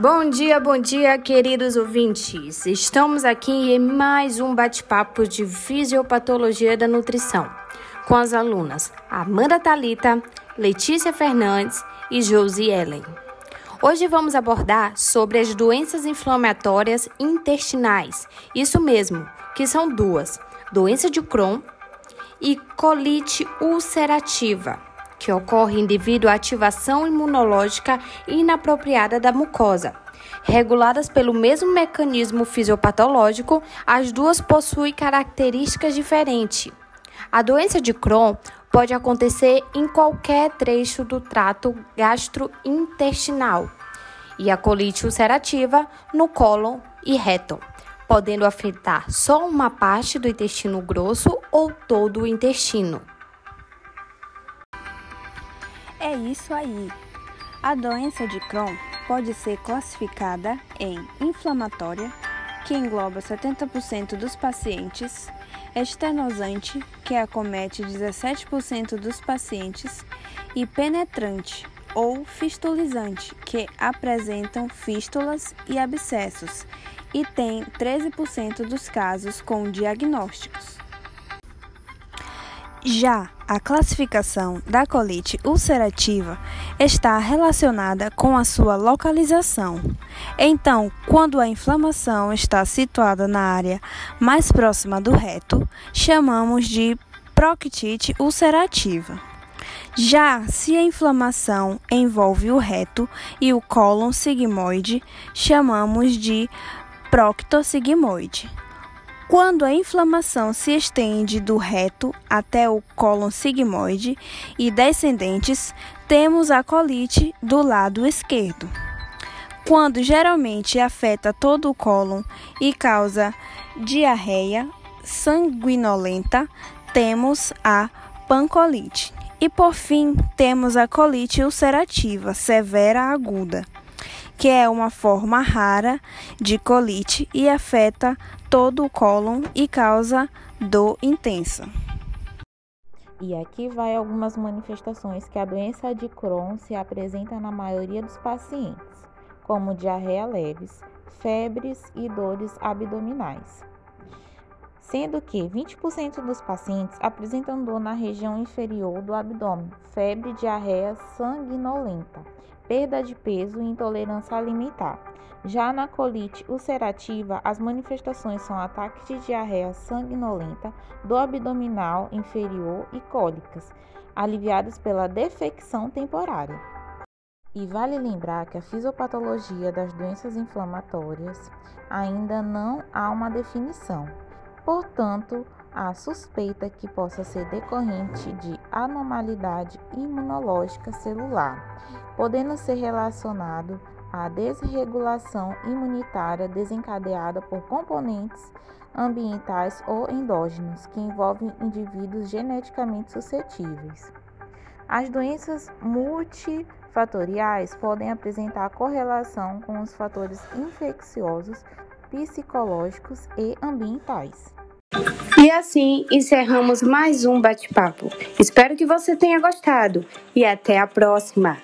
Bom dia, bom dia, queridos ouvintes. Estamos aqui em mais um bate-papo de fisiopatologia da nutrição com as alunas Amanda Talita, Letícia Fernandes e Josie Ellen. Hoje vamos abordar sobre as doenças inflamatórias intestinais. Isso mesmo, que são duas: doença de Crohn e colite ulcerativa que ocorrem devido à ativação imunológica inapropriada da mucosa. Reguladas pelo mesmo mecanismo fisiopatológico, as duas possuem características diferentes. A doença de Crohn pode acontecer em qualquer trecho do trato gastrointestinal e a colite ulcerativa no cólon e reto, podendo afetar só uma parte do intestino grosso ou todo o intestino. É isso aí. A doença de Crohn pode ser classificada em inflamatória, que engloba 70% dos pacientes, estenosante, que acomete 17% dos pacientes, e penetrante ou fistulizante, que apresentam fístulas e abscessos, e tem 13% dos casos com diagnósticos. Já a classificação da colite ulcerativa está relacionada com a sua localização. Então, quando a inflamação está situada na área mais próxima do reto, chamamos de proctite ulcerativa. Já se a inflamação envolve o reto e o cólon sigmoide, chamamos de proctossigmoide. Quando a inflamação se estende do reto até o cólon sigmoide e descendentes, temos a colite do lado esquerdo. Quando geralmente afeta todo o cólon e causa diarreia sanguinolenta, temos a pancolite. E por fim, temos a colite ulcerativa severa aguda, que é uma forma rara de colite e afeta todo o cólon e causa dor intensa. E aqui vai algumas manifestações que a doença de Crohn se apresenta na maioria dos pacientes, como diarreia leves, febres e dores abdominais. Sendo que 20% dos pacientes apresentam dor na região inferior do abdômen, febre, diarreia sanguinolenta, perda de peso e intolerância alimentar. Já na colite ulcerativa, as manifestações são ataques de diarreia sanguinolenta do abdominal inferior e cólicas, aliviadas pela defecção temporária. E vale lembrar que a fisiopatologia das doenças inflamatórias ainda não há uma definição. Portanto, há suspeita que possa ser decorrente de anormalidade imunológica celular, podendo ser relacionado à desregulação imunitária desencadeada por componentes ambientais ou endógenos que envolvem indivíduos geneticamente suscetíveis. As doenças multifatoriais podem apresentar correlação com os fatores infecciosos, psicológicos e ambientais. E assim encerramos mais um bate-papo. Espero que você tenha gostado e até a próxima!